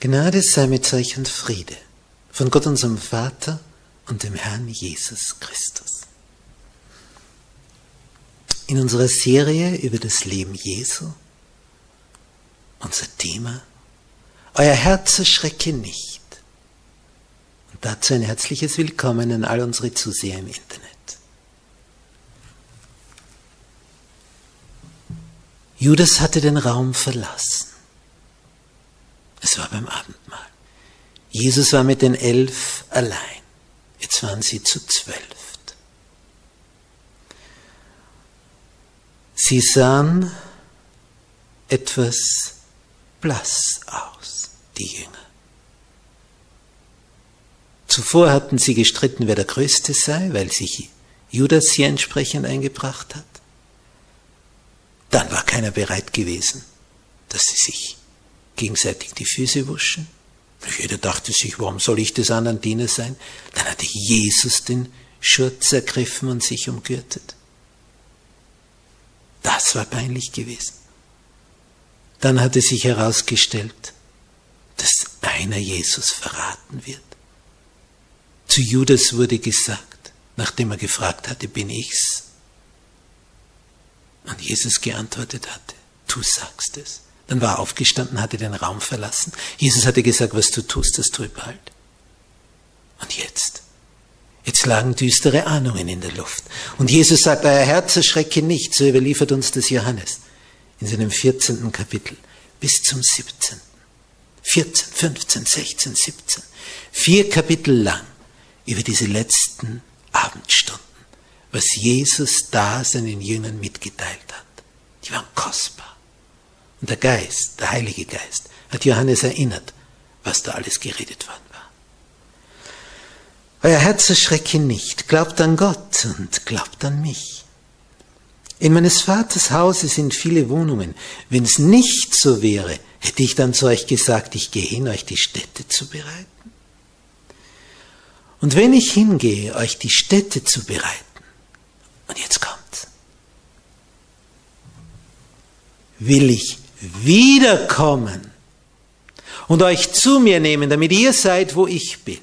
Gnade sei mit euch und Friede von Gott unserem Vater und dem Herrn Jesus Christus. In unserer Serie über das Leben Jesu, unser Thema, Euer Herz erschrecke nicht. Und dazu ein herzliches Willkommen an all unsere Zuseher im Internet. Judas hatte den Raum verlassen. Es war beim Abendmahl. Jesus war mit den elf allein. Jetzt waren sie zu zwölf. Sie sahen etwas blass aus, die Jünger. Zuvor hatten sie gestritten, wer der Größte sei, weil sich Judas hier entsprechend eingebracht hat. Dann war keiner bereit gewesen, dass sie sich gegenseitig die Füße wuschen. Jeder dachte sich, warum soll ich des anderen Diener sein? Dann hatte Jesus den Schurz ergriffen und sich umgürtet. Das war peinlich gewesen. Dann hatte sich herausgestellt, dass einer Jesus verraten wird. Zu Judas wurde gesagt, nachdem er gefragt hatte, bin ich's? Und Jesus geantwortet hatte, du sagst es. Dann war er aufgestanden, hatte den Raum verlassen. Jesus hatte gesagt, was du tust, das tue bald. Und jetzt? Jetzt lagen düstere Ahnungen in der Luft. Und Jesus sagt, euer Herz erschrecke nicht, so überliefert uns das Johannes in seinem 14. Kapitel bis zum 17. 14, 15, 16, 17. Vier Kapitel lang über diese letzten Abendstunden, was Jesus da seinen Jüngern mitgeteilt hat. Die waren kostbar. Und der Geist, der Heilige Geist, hat Johannes erinnert, was da alles geredet worden war. Euer Herz erschrecke nicht, glaubt an Gott und glaubt an mich. In meines Vaters Hause sind viele Wohnungen. Wenn es nicht so wäre, hätte ich dann zu euch gesagt, ich gehe hin, euch die Städte zu bereiten. Und wenn ich hingehe, euch die Städte zu bereiten, und jetzt kommt's, will ich wiederkommen und euch zu mir nehmen, damit ihr seid, wo ich bin.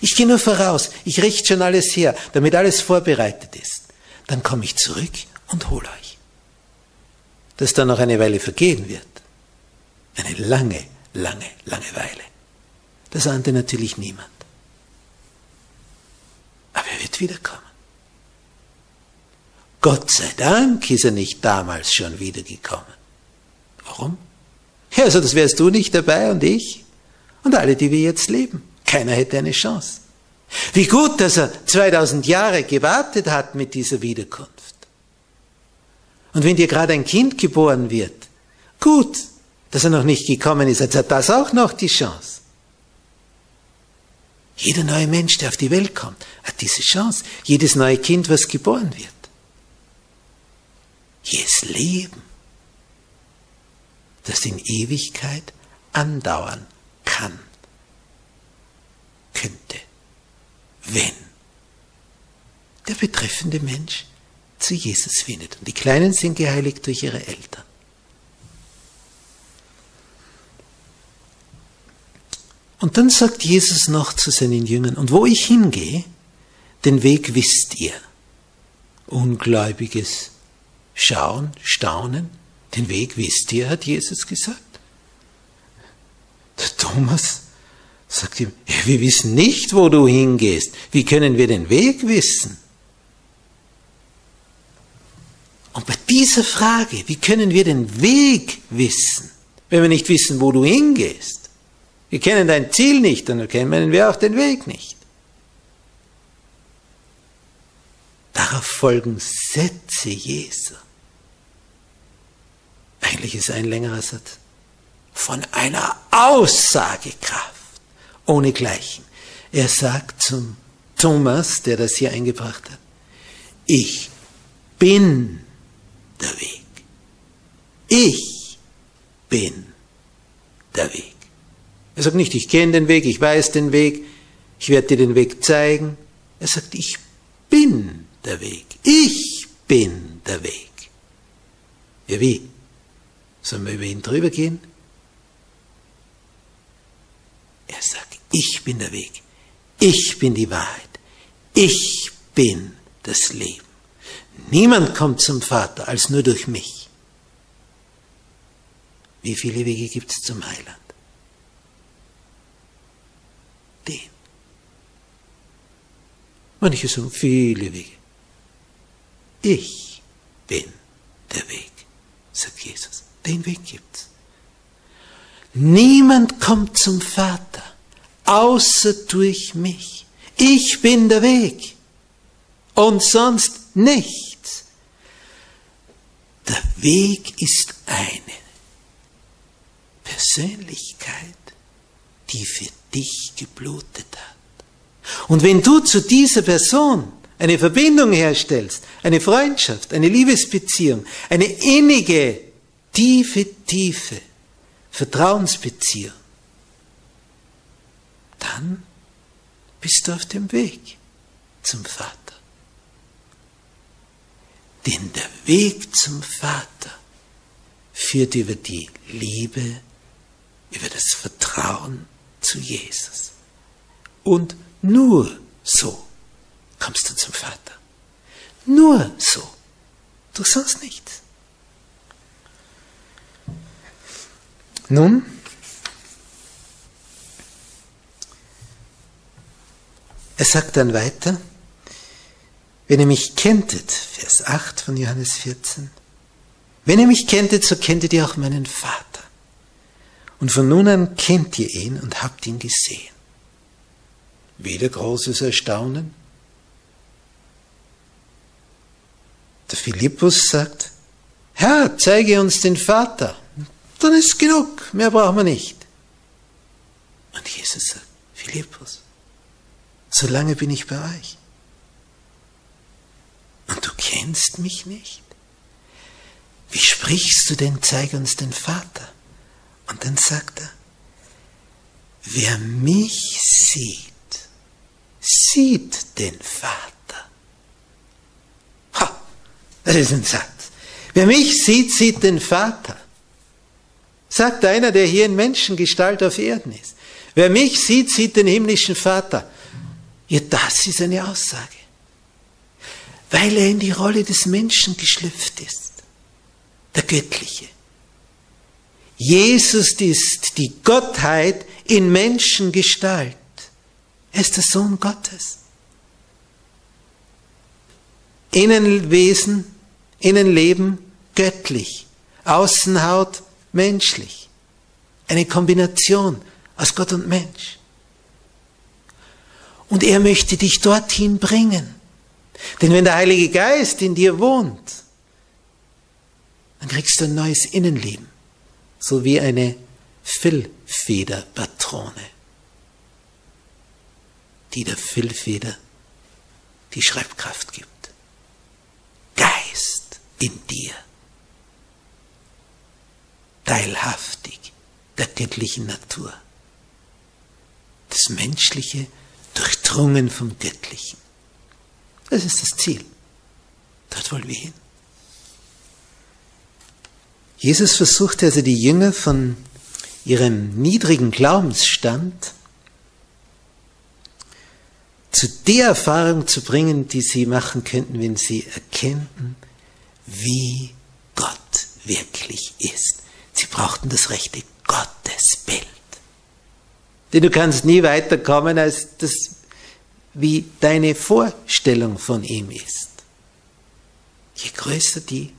Ich gehe nur voraus, ich richte schon alles her, damit alles vorbereitet ist. Dann komme ich zurück und hole euch. Dass dann noch eine Weile vergehen wird. Eine lange, lange, lange Weile. Das ahnte natürlich niemand. Aber er wird wiederkommen. Gott sei Dank ist er nicht damals schon wiedergekommen. Warum? Ja, also das wärst du nicht dabei und ich und alle, die wir jetzt leben. Keiner hätte eine Chance. Wie gut, dass er 2000 Jahre gewartet hat mit dieser Wiederkunft. Und wenn dir gerade ein Kind geboren wird, gut, dass er noch nicht gekommen ist, jetzt hat das auch noch die Chance. Jeder neue Mensch, der auf die Welt kommt, hat diese Chance. Jedes neue Kind, was geboren wird. Jedes Leben das in Ewigkeit andauern kann, könnte, wenn der betreffende Mensch zu Jesus findet. Und die Kleinen sind geheiligt durch ihre Eltern. Und dann sagt Jesus noch zu seinen Jüngern, und wo ich hingehe, den Weg wisst ihr. Ungläubiges Schauen, Staunen, den Weg wisst ihr, hat Jesus gesagt. Der Thomas sagt ihm, wir wissen nicht, wo du hingehst. Wie können wir den Weg wissen? Und bei dieser Frage, wie können wir den Weg wissen, wenn wir nicht wissen, wo du hingehst? Wir kennen dein Ziel nicht, dann kennen wir auch den Weg nicht. Darauf folgen Sätze Jesu. Eigentlich ist ein längerer Satz. Von einer Aussagekraft ohne Gleichen. Er sagt zum Thomas, der das hier eingebracht hat, ich bin der Weg. Ich bin der Weg. Er sagt nicht, ich kenne den Weg, ich weiß den Weg, ich werde dir den Weg zeigen. Er sagt, ich bin der Weg. Ich bin der Weg. Ja, wie? Sollen wir über ihn drüber gehen? Er sagt, ich bin der Weg. Ich bin die Wahrheit. Ich bin das Leben. Niemand kommt zum Vater als nur durch mich. Wie viele Wege gibt es zum Heiland? Den. Manche sagen viele Wege. Ich bin der Weg, sagt Jesus. Den Weg gibt's. Niemand kommt zum Vater, außer durch mich. Ich bin der Weg und sonst nichts. Der Weg ist eine Persönlichkeit, die für dich geblutet hat. Und wenn du zu dieser Person eine Verbindung herstellst, eine Freundschaft, eine Liebesbeziehung, eine innige, tiefe, tiefe Vertrauensbeziehung, dann bist du auf dem Weg zum Vater. Denn der Weg zum Vater führt über die Liebe, über das Vertrauen zu Jesus. Und nur so kommst du zum Vater. Nur so. Durch sonst nichts. Nun, er sagt dann weiter, wenn ihr mich kenntet, Vers 8 von Johannes 14, wenn ihr mich kenntet, so kenntet ihr auch meinen Vater. Und von nun an kennt ihr ihn und habt ihn gesehen. Wieder großes Erstaunen. Der Philippus sagt, Herr, zeige uns den Vater. Dann ist genug, mehr brauchen wir nicht. Und Jesus sagt, Philippus, so lange bin ich bei euch. Und du kennst mich nicht? Wie sprichst du denn, zeige uns den Vater? Und dann sagt er, wer mich sieht, sieht den Vater. Das ist ein Satz. Wer mich sieht, sieht den Vater. Sagt einer, der hier in Menschengestalt auf Erden ist. Wer mich sieht, sieht den himmlischen Vater. Ja, das ist eine Aussage. Weil er in die Rolle des Menschen geschlüpft ist. Der Göttliche. Jesus ist die Gottheit in Menschengestalt. Er ist der Sohn Gottes. Innenwesen, Innenleben göttlich, Außenhaut menschlich. Eine Kombination aus Gott und Mensch. Und er möchte dich dorthin bringen. Denn wenn der Heilige Geist in dir wohnt, dann kriegst du ein neues Innenleben. So wie eine Füllfederpatrone, die der Füllfeder die Schreibkraft gibt. Geist in dir. Teilhaftig der göttlichen Natur. Das Menschliche durchdrungen vom Göttlichen. Das ist das Ziel. Dort wollen wir hin. Jesus versuchte also die Jünger von ihrem niedrigen Glaubensstand zu der Erfahrung zu bringen, die sie machen könnten, wenn sie erkennten, wie Gott wirklich ist. Sie brauchten das rechte Gottesbild. Denn du kannst nie weiterkommen, als das, wie deine Vorstellung von ihm ist. Je größer die,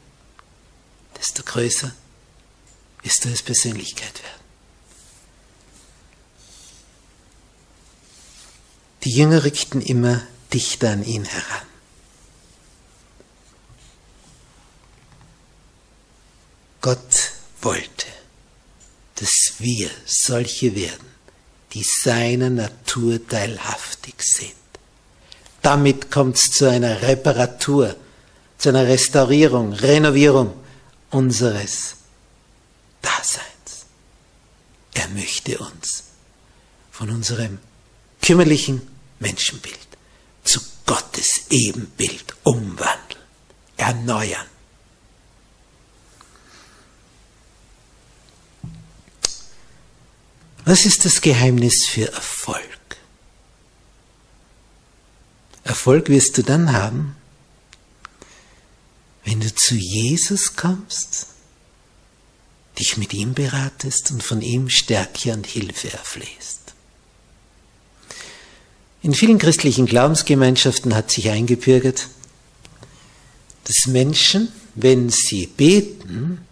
desto größer wirst du als Persönlichkeit werden. Die Jünger rückten immer dichter an ihn heran. Gott wollte, dass wir solche werden, die seiner Natur teilhaftig sind. Damit kommt es zu einer Reparatur, zu einer Restaurierung, Renovierung unseres Daseins. Er möchte uns von unserem kümmerlichen Menschenbild zu Gottes Ebenbild umwandeln, erneuern. Was ist das Geheimnis für Erfolg? Erfolg wirst du dann haben, wenn du zu Jesus kommst, dich mit ihm beratest und von ihm Stärke und Hilfe erflehst. In vielen christlichen Glaubensgemeinschaften hat sich eingebürgert, dass Menschen, wenn sie beten,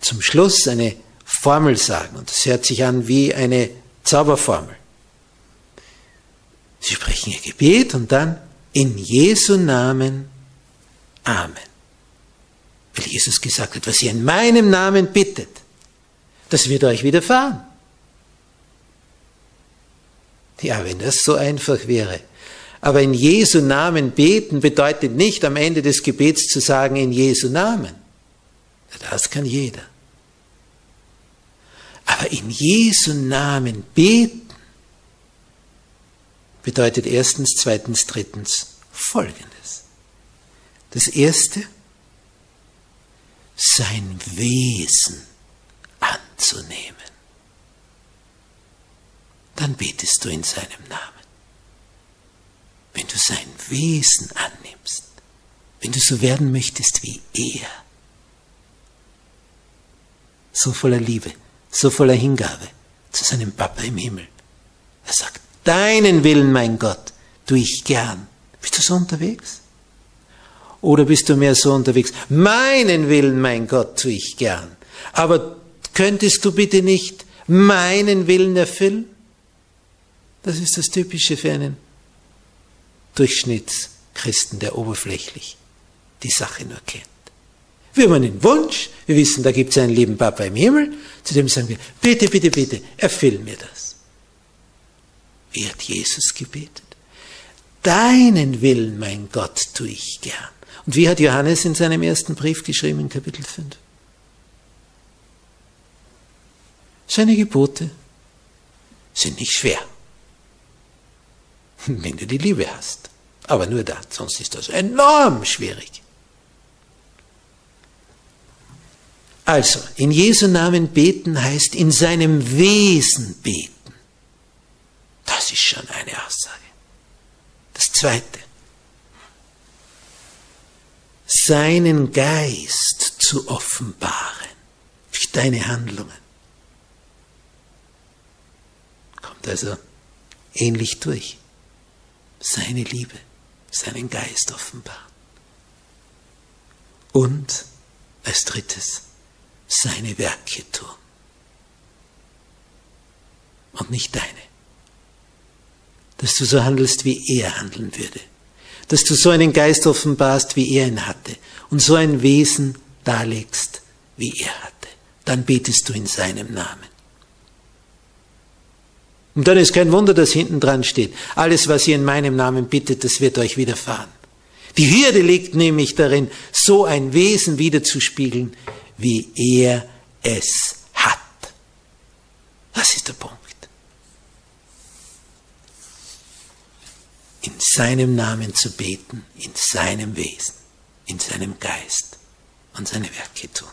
zum Schluss eine Formel sagen. Und das hört sich an wie eine Zauberformel. Sie sprechen ihr Gebet und dann in Jesu Namen Amen. Weil Jesus gesagt hat, was ihr in meinem Namen bittet, das wird euch widerfahren. Ja, wenn das so einfach wäre. Aber in Jesu Namen beten bedeutet nicht am Ende des Gebets zu sagen, in Jesu Namen. Das kann jeder. Aber in Jesu Namen beten bedeutet erstens, zweitens, drittens Folgendes. Das erste, sein Wesen anzunehmen dann betest du in seinem Namen. Wenn du sein Wesen annimmst, wenn du so werden möchtest wie er, so voller Liebe, so voller Hingabe zu seinem Papa im Himmel. Er sagt, deinen Willen, mein Gott, tue ich gern. Bist du so unterwegs? Oder bist du mehr so unterwegs? Meinen Willen, mein Gott, tue ich gern. Aber könntest du bitte nicht meinen Willen erfüllen? Das ist das Typische für einen Durchschnittschristen, der oberflächlich die Sache nur kennt. Wir haben einen Wunsch, wir wissen, da gibt es einen lieben Papa im Himmel, zu dem sagen wir, bitte, bitte, bitte, erfüll mir das. Wie hat Jesus gebetet? Deinen Willen, mein Gott, tue ich gern. Und wie hat Johannes in seinem ersten Brief geschrieben, in Kapitel 5? Seine Gebote sind nicht schwer wenn du die Liebe hast. Aber nur da, sonst ist das enorm schwierig. Also, in Jesu Namen beten heißt in seinem Wesen beten. Das ist schon eine Aussage. Das Zweite, seinen Geist zu offenbaren durch deine Handlungen. Kommt also ähnlich durch seine Liebe, seinen Geist offenbaren. Und als drittes seine Werke tun. Und nicht deine. Dass du so handelst, wie er handeln würde. Dass du so einen Geist offenbarst, wie er ihn hatte. Und so ein Wesen darlegst, wie er hatte. Dann betest du in seinem Namen. Und dann ist kein Wunder, dass hinten dran steht, alles, was ihr in meinem Namen bittet, das wird euch widerfahren. Die Hürde liegt nämlich darin, so ein Wesen wiederzuspiegeln, wie er es hat. Das ist der Punkt. In seinem Namen zu beten, in seinem Wesen, in seinem Geist und seine Werke tun.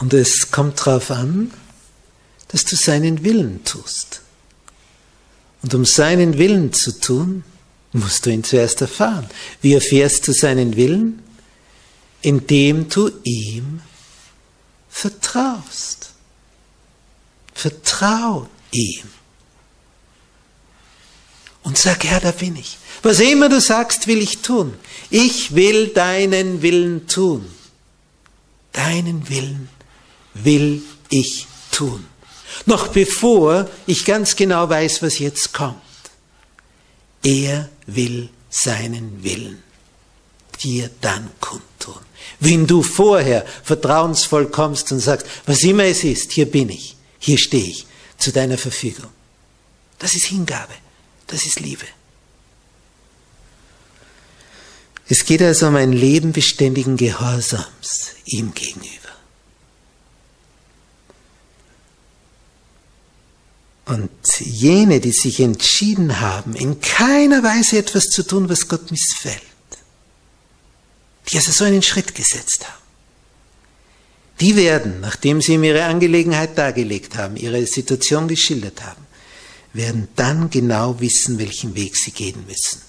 Und es kommt darauf an, dass du seinen Willen tust. Und um seinen Willen zu tun, musst du ihn zuerst erfahren. Wie erfährst du seinen Willen? Indem du ihm vertraust. Vertrau ihm. Und sag, Herr, da bin ich. Was immer du sagst, will ich tun. Ich will deinen Willen tun. Deinen Willen will ich tun. Noch bevor ich ganz genau weiß, was jetzt kommt. Er will seinen Willen dir dann kundtun. Wenn du vorher vertrauensvoll kommst und sagst, was immer es ist, hier bin ich, hier stehe ich zu deiner Verfügung. Das ist Hingabe, das ist Liebe. Es geht also um ein Leben beständigen Gehorsams ihm gegenüber. Und jene, die sich entschieden haben, in keiner Weise etwas zu tun, was Gott missfällt, die also so einen Schritt gesetzt haben, die werden, nachdem sie ihm ihre Angelegenheit dargelegt haben, ihre Situation geschildert haben, werden dann genau wissen, welchen Weg sie gehen müssen.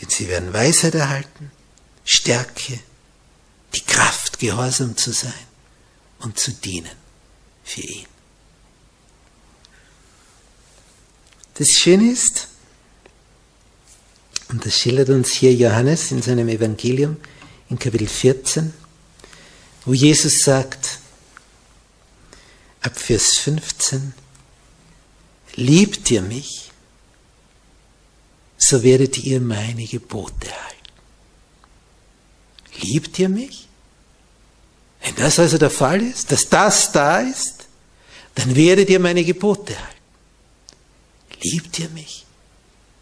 Denn sie werden Weisheit erhalten, Stärke, die Kraft, gehorsam zu sein und zu dienen für ihn. Das Schöne ist, und das schildert uns hier Johannes in seinem Evangelium in Kapitel 14, wo Jesus sagt, ab Vers 15, liebt ihr mich, so werdet ihr meine Gebote halten. Liebt ihr mich? Wenn das also der Fall ist, dass das da ist, dann werdet ihr meine Gebote halten. Liebt ihr mich,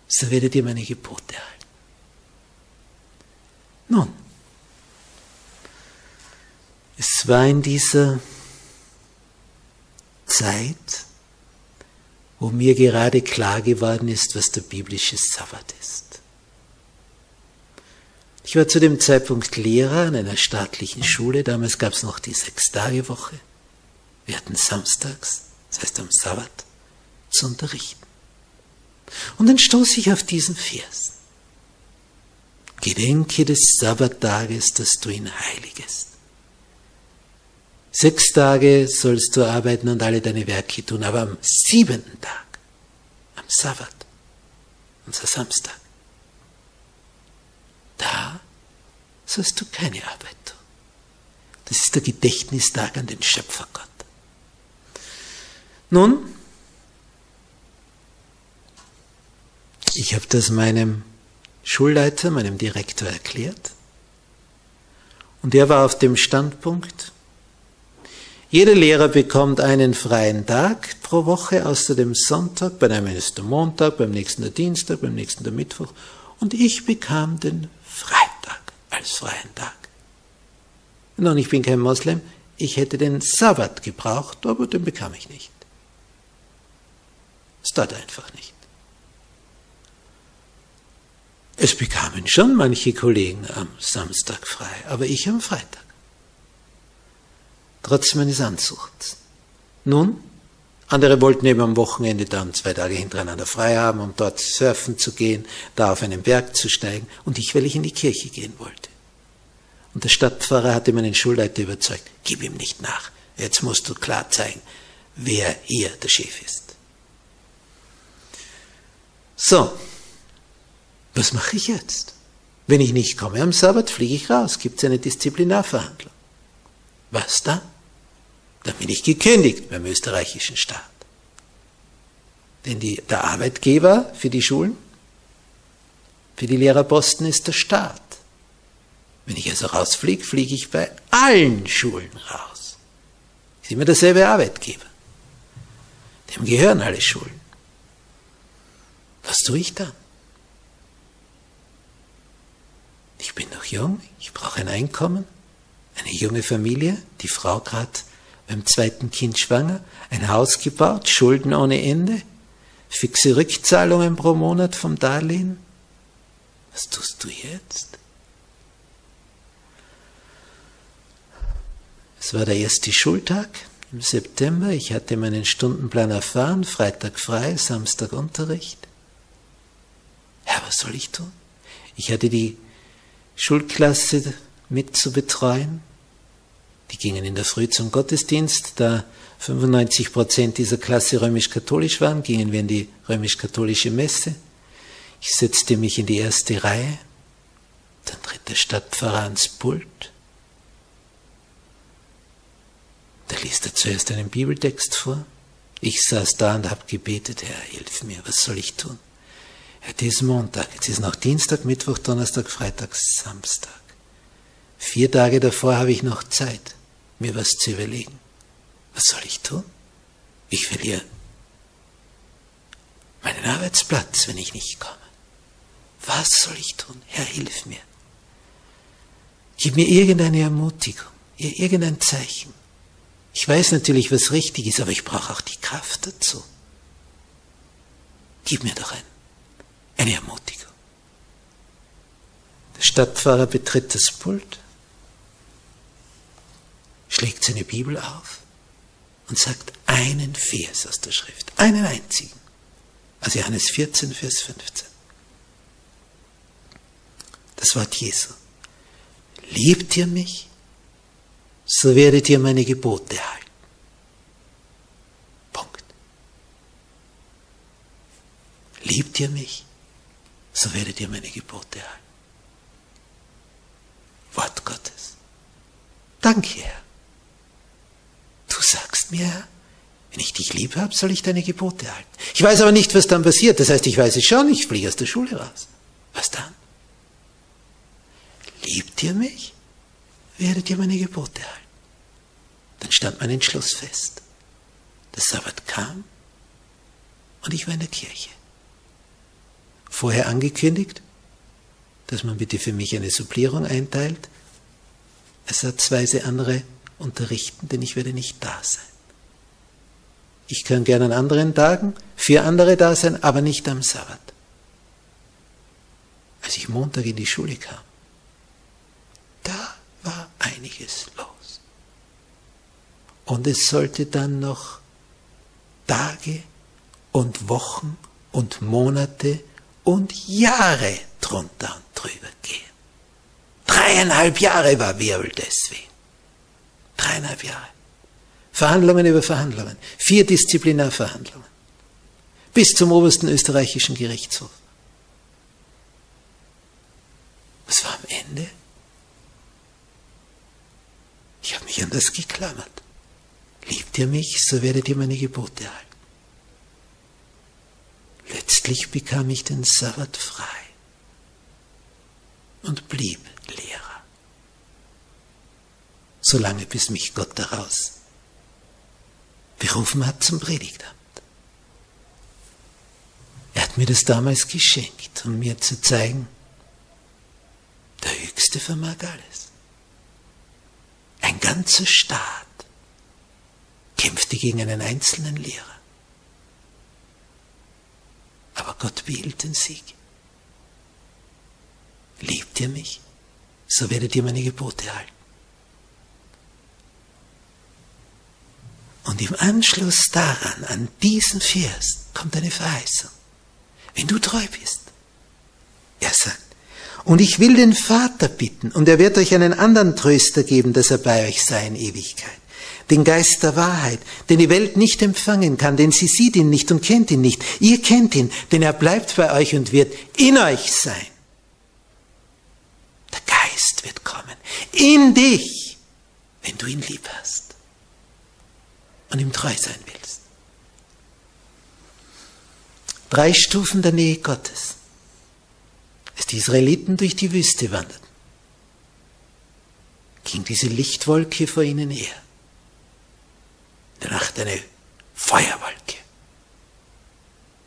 so werdet ihr meine Gebote halten. Nun, es war in dieser Zeit, wo mir gerade klar geworden ist, was der biblische Sabbat ist. Ich war zu dem Zeitpunkt Lehrer an einer staatlichen Schule. Damals gab es noch die Sechstagewoche. Wir hatten samstags, das heißt am Sabbat, zu unterrichten. Und dann stoße ich auf diesen Vers. Gedenke des Sabbattages, dass du ihn heiligest. Sechs Tage sollst du arbeiten und alle deine Werke tun, aber am siebenten Tag, am Sabbat, unser Samstag, da sollst du keine Arbeit tun. Das ist der Gedächtnistag an den Schöpfergott. Nun, Ich habe das meinem Schulleiter, meinem Direktor erklärt. Und er war auf dem Standpunkt, jeder Lehrer bekommt einen freien Tag pro Woche, außer dem Sonntag, bei einem ist der Montag, beim nächsten der Dienstag, beim nächsten der Mittwoch. Und ich bekam den Freitag als freien Tag. Nun, ich bin kein Moslem, ich hätte den Sabbat gebraucht, aber den bekam ich nicht. Es tat einfach nicht. Es bekamen schon manche Kollegen am Samstag frei, aber ich am Freitag. Trotz meines Ansuchts. Nun, andere wollten eben am Wochenende dann zwei Tage hintereinander frei haben, um dort surfen zu gehen, da auf einen Berg zu steigen, und ich, weil ich in die Kirche gehen wollte. Und der Stadtpfarrer hatte meinen Schulleiter überzeugt, gib ihm nicht nach, jetzt musst du klar zeigen, wer hier der Chef ist. So, was mache ich jetzt? Wenn ich nicht komme am Sabbat, fliege ich raus. Gibt es eine Disziplinarverhandlung? Was dann? Dann bin ich gekündigt beim österreichischen Staat. Denn die, der Arbeitgeber für die Schulen, für die Lehrerposten ist der Staat. Wenn ich also rausfliege, fliege ich bei allen Schulen raus. Ist immer derselbe Arbeitgeber. Dem gehören alle Schulen. Was tue ich dann? Ich bin noch jung, ich brauche ein Einkommen, Eine junge Familie, die Frau gerade beim zweiten Kind schwanger, ein Haus gebaut, Schulden ohne Ende, fixe Rückzahlungen pro Monat vom Darlehen. Was tust du jetzt? Es war der erste Schultag im September. Ich hatte meinen Stundenplan erfahren, Freitag frei, Samstag Unterricht. Ja, was soll ich tun? Ich hatte die Schulklasse mit zu betreuen. Die gingen in der Früh zum Gottesdienst. Da 95 Prozent dieser Klasse römisch-katholisch waren, gingen wir in die römisch-katholische Messe. Ich setzte mich in die erste Reihe. Dann tritt der Stadtpfarrer ans Pult. Da liest er zuerst einen Bibeltext vor. Ich saß da und habe gebetet, Herr, hilf mir, was soll ich tun? Heute ist Montag, jetzt ist noch Dienstag, Mittwoch, Donnerstag, Freitag, Samstag. Vier Tage davor habe ich noch Zeit, mir was zu überlegen. Was soll ich tun? Ich verliere meinen Arbeitsplatz, wenn ich nicht komme. Was soll ich tun? Herr, hilf mir. Gib mir irgendeine Ermutigung, irgendein Zeichen. Ich weiß natürlich, was richtig ist, aber ich brauche auch die Kraft dazu. Gib mir doch ein eine Ermutigung. Der Stadtpfarrer betritt das Pult, schlägt seine Bibel auf und sagt einen Vers aus der Schrift, einen einzigen. Also Johannes 14, Vers 15. Das Wort Jesu. Liebt ihr mich, so werdet ihr meine Gebote halten. Punkt. Liebt ihr mich, so werdet ihr meine Gebote halten. Wort Gottes. Danke, Herr. Du sagst mir, Herr, wenn ich dich lieb habe, soll ich deine Gebote halten. Ich weiß aber nicht, was dann passiert. Das heißt, ich weiß es schon, ich fliege aus der Schule raus. Was dann? Liebt ihr mich, werdet ihr meine Gebote halten. Dann stand mein Entschluss fest. Der Sabbat kam und ich war in der Kirche vorher angekündigt, dass man bitte für mich eine Supplierung einteilt, ersatzweise andere unterrichten, denn ich werde nicht da sein. Ich kann gerne an anderen Tagen für andere da sein, aber nicht am Sabbat. Als ich Montag in die Schule kam, da war einiges los. Und es sollte dann noch Tage und Wochen und Monate und Jahre drunter und drüber gehen. Dreieinhalb Jahre war Wirbel deswegen. Dreieinhalb Jahre. Verhandlungen über Verhandlungen. Vier Disziplinarverhandlungen. Bis zum obersten österreichischen Gerichtshof. Was war am Ende? Ich habe mich an das geklammert. Liebt ihr mich, so werdet ihr meine Gebote halten. Letztlich bekam ich den Sabbat frei und blieb Lehrer, solange bis mich Gott daraus berufen hat zum Predigtamt. Er hat mir das damals geschenkt, um mir zu zeigen, der Höchste vermag alles. Ein ganzer Staat kämpfte gegen einen einzelnen Lehrer. Aber Gott behielt den Sieg. Liebt ihr mich, so werdet ihr meine Gebote halten. Und im Anschluss daran, an diesen Vers, kommt eine Verheißung. Wenn du treu bist. Er sagt, und ich will den Vater bitten, und er wird euch einen anderen Tröster geben, dass er bei euch sei in Ewigkeit den Geist der Wahrheit, den die Welt nicht empfangen kann, denn sie sieht ihn nicht und kennt ihn nicht. Ihr kennt ihn, denn er bleibt bei euch und wird in euch sein. Der Geist wird kommen, in dich, wenn du ihn lieb hast und ihm treu sein willst. Drei Stufen der Nähe Gottes. Als die Israeliten durch die Wüste wanderten, ging diese Lichtwolke vor ihnen her der Nacht eine Feuerwolke.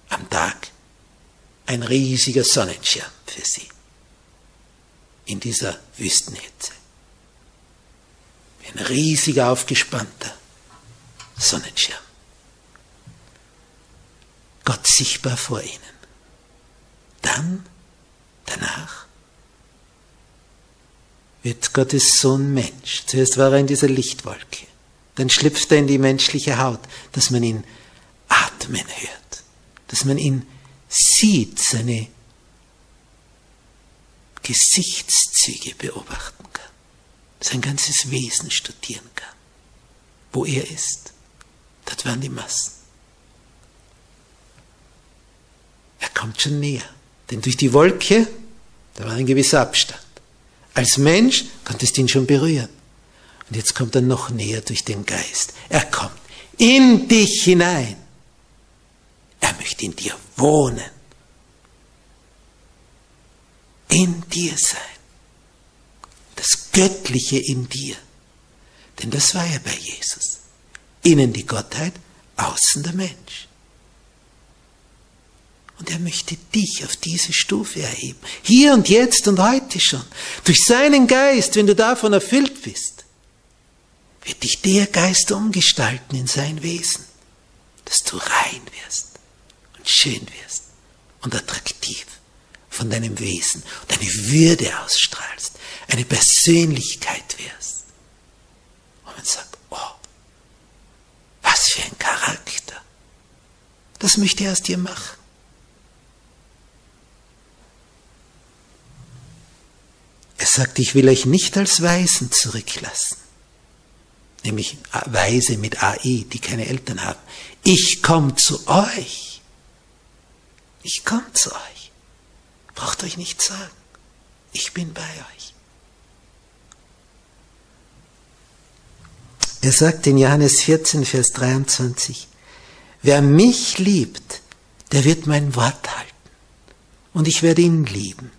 Am Tag ein riesiger Sonnenschirm für sie in dieser Wüstenhitze. Ein riesig aufgespannter Sonnenschirm. Gott sichtbar vor ihnen. Dann, danach, wird Gottes Sohn Mensch. Zuerst war er in dieser Lichtwolke. Dann schlüpft er in die menschliche Haut, dass man ihn atmen hört, dass man ihn sieht, seine Gesichtszüge beobachten kann, sein ganzes Wesen studieren kann. Wo er ist, dort waren die Massen. Er kommt schon näher, denn durch die Wolke, da war ein gewisser Abstand. Als Mensch konntest du ihn schon berühren. Und jetzt kommt er noch näher durch den Geist. Er kommt in dich hinein. Er möchte in dir wohnen. In dir sein. Das Göttliche in dir. Denn das war ja bei Jesus. Innen die Gottheit, außen der Mensch. Und er möchte dich auf diese Stufe erheben. Hier und jetzt und heute schon. Durch seinen Geist, wenn du davon erfüllt bist, wird dich der Geist umgestalten in sein Wesen, dass du rein wirst und schön wirst und attraktiv von deinem Wesen und eine Würde ausstrahlst, eine Persönlichkeit wirst. Und man sagt, oh, was für ein Charakter. Das möchte er aus dir machen. Er sagt, ich will euch nicht als Weisen zurücklassen. Nämlich Weise mit AI, die keine Eltern haben. Ich komme zu euch. Ich komme zu euch. Braucht euch nicht sagen. Ich bin bei euch. Er sagt in Johannes 14, Vers 23, wer mich liebt, der wird mein Wort halten. Und ich werde ihn lieben.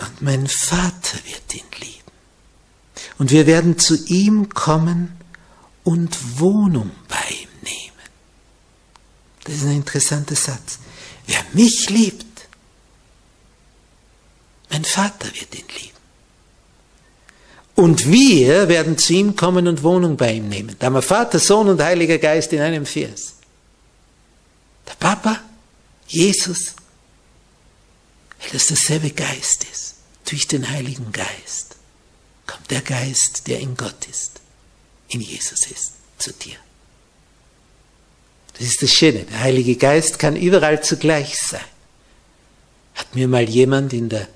Und mein Vater wird ihn lieben. Und wir werden zu ihm kommen und Wohnung bei ihm nehmen. Das ist ein interessanter Satz. Wer mich liebt, mein Vater wird ihn lieben. Und wir werden zu ihm kommen und Wohnung bei ihm nehmen. Da haben wir Vater, Sohn und Heiliger Geist in einem Vers. Der Papa, Jesus, weil das derselbe Geist ist. Durch den Heiligen Geist kommt der Geist, der in Gott ist, in Jesus ist, zu dir. Das ist das Schöne. Der Heilige Geist kann überall zugleich sein. Hat mir mal jemand in der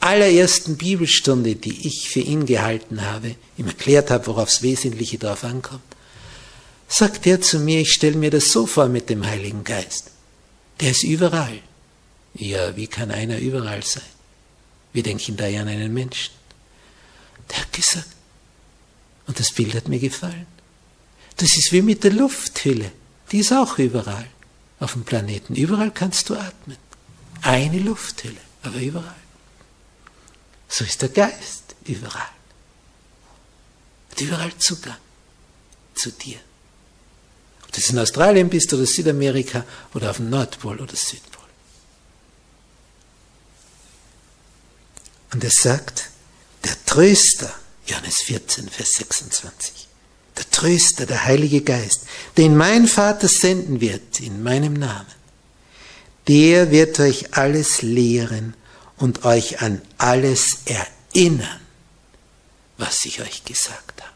allerersten Bibelstunde, die ich für ihn gehalten habe, ihm erklärt habe, worauf das Wesentliche drauf ankommt, sagt er zu mir, ich stelle mir das so vor mit dem Heiligen Geist. Der ist überall. Ja, wie kann einer überall sein? Wir denken da ja an einen Menschen. Der hat gesagt, und das Bild hat mir gefallen, das ist wie mit der Lufthülle. Die ist auch überall auf dem Planeten. Überall kannst du atmen. Eine Lufthülle, aber überall. So ist der Geist überall. Hat überall Zugang zu dir. Ob du in Australien bist oder Südamerika oder auf dem Nordpol oder Südpol. Und er sagt, der Tröster, Johannes 14, Vers 26, der Tröster, der Heilige Geist, den mein Vater senden wird in meinem Namen, der wird euch alles lehren und euch an alles erinnern, was ich euch gesagt habe.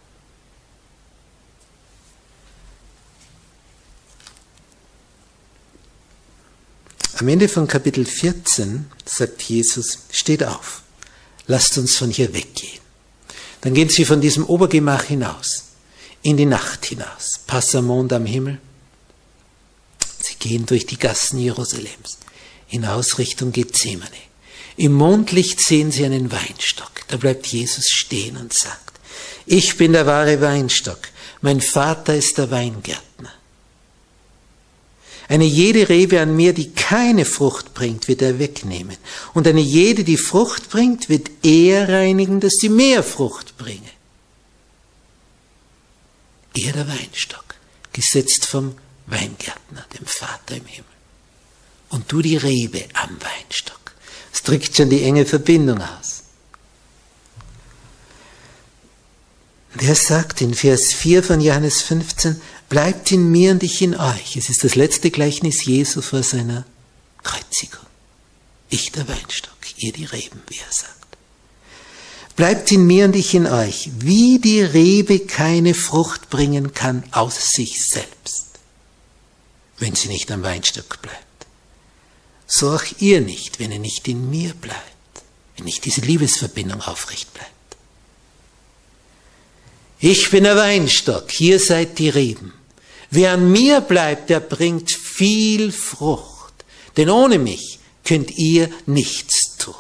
Am Ende von Kapitel 14 sagt Jesus, steht auf lasst uns von hier weggehen. Dann gehen sie von diesem Obergemach hinaus, in die Nacht hinaus, Passamond am Himmel. Sie gehen durch die Gassen Jerusalems, hinaus Richtung Gethsemane. Im Mondlicht sehen sie einen Weinstock. Da bleibt Jesus stehen und sagt, ich bin der wahre Weinstock, mein Vater ist der Weingärtner. Eine jede Rebe an mir, die keine Frucht bringt, wird er wegnehmen. Und eine jede, die Frucht bringt, wird er reinigen, dass sie mehr Frucht bringe. Er der Weinstock, gesetzt vom Weingärtner, dem Vater im Himmel. Und du die Rebe am Weinstock. Es drückt schon die enge Verbindung aus. Und er sagt in Vers 4 von Johannes 15, bleibt in mir und ich in euch. Es ist das letzte Gleichnis Jesu vor seiner Kreuzigung. Ich der Weinstock, ihr die Reben, wie er sagt. Bleibt in mir und ich in euch, wie die Rebe keine Frucht bringen kann aus sich selbst, wenn sie nicht am Weinstock bleibt. So auch ihr nicht, wenn ihr nicht in mir bleibt, wenn nicht diese Liebesverbindung aufrecht bleibt. Ich bin der Weinstock, ihr seid die Reben. Wer an mir bleibt, der bringt viel Frucht, denn ohne mich könnt ihr nichts tun.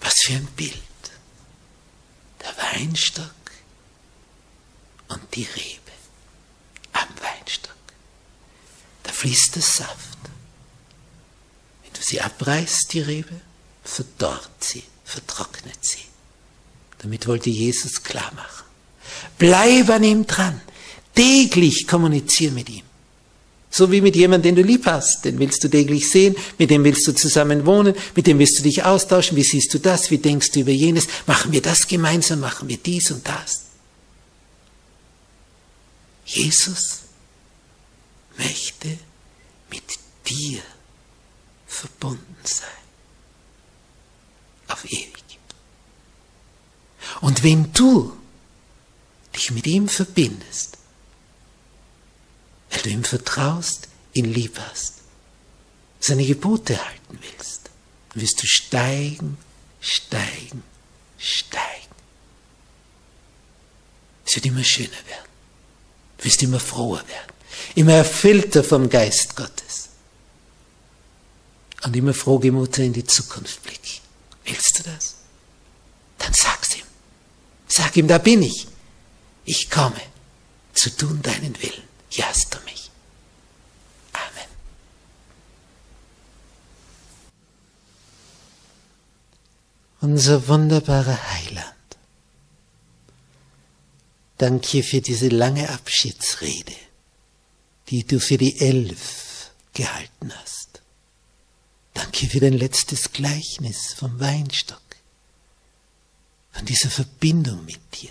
Was für ein Bild. Der Weinstock und die Rebe am Weinstock. Da fließt der Saft. Wenn du sie abreißt, die Rebe, verdorrt sie, vertrocknet sie. Damit wollte Jesus klar machen. Bleib an ihm dran. Täglich kommunizier mit ihm. So wie mit jemandem, den du lieb hast. Den willst du täglich sehen, mit dem willst du zusammen wohnen, mit dem willst du dich austauschen. Wie siehst du das? Wie denkst du über jenes? Machen wir das gemeinsam? Machen wir dies und das? Jesus möchte mit dir verbunden sein. Auf ewig. Und wenn du dich mit ihm verbindest, weil du ihm vertraust, ihn lieb hast, seine Gebote halten willst, wirst du steigen, steigen, steigen. Es wird immer schöner werden. Du wirst immer froher werden, immer erfüllter vom Geist Gottes und immer frohgemuter in die Zukunft blicken. Willst du das? Dann sag's. Sag ihm, da bin ich. Ich komme zu tun deinen Willen. Hier hast du mich. Amen. Unser wunderbarer Heiland. Danke für diese lange Abschiedsrede, die du für die Elf gehalten hast. Danke für dein letztes Gleichnis vom Weinstock, von dieser Verbindung mit dir.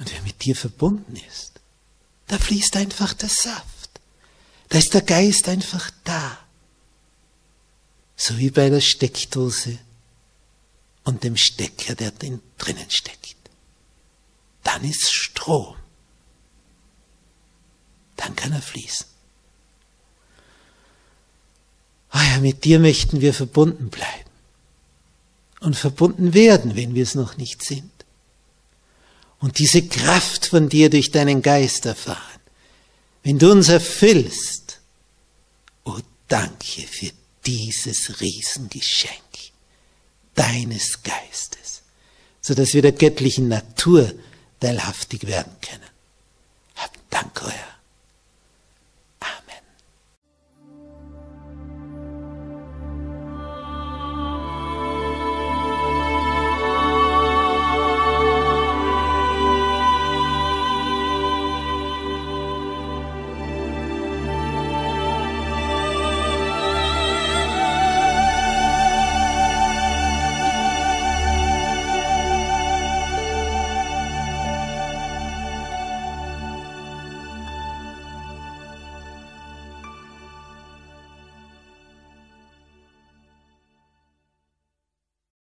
Und wer mit dir verbunden ist, da fließt einfach der Saft. Da ist der Geist einfach da. So wie bei der Steckdose und dem Stecker, der drinnen steckt. Dann ist Strom. Dann kann er fließen. Ah ja, mit dir möchten wir verbunden bleiben. Und verbunden werden, wenn wir es noch nicht sind und diese Kraft von dir durch deinen Geist erfahren. Wenn du uns erfüllst, oh danke für dieses Riesengeschenk deines Geistes, so dass wir der göttlichen Natur teilhaftig werden können. Hab Dank, euer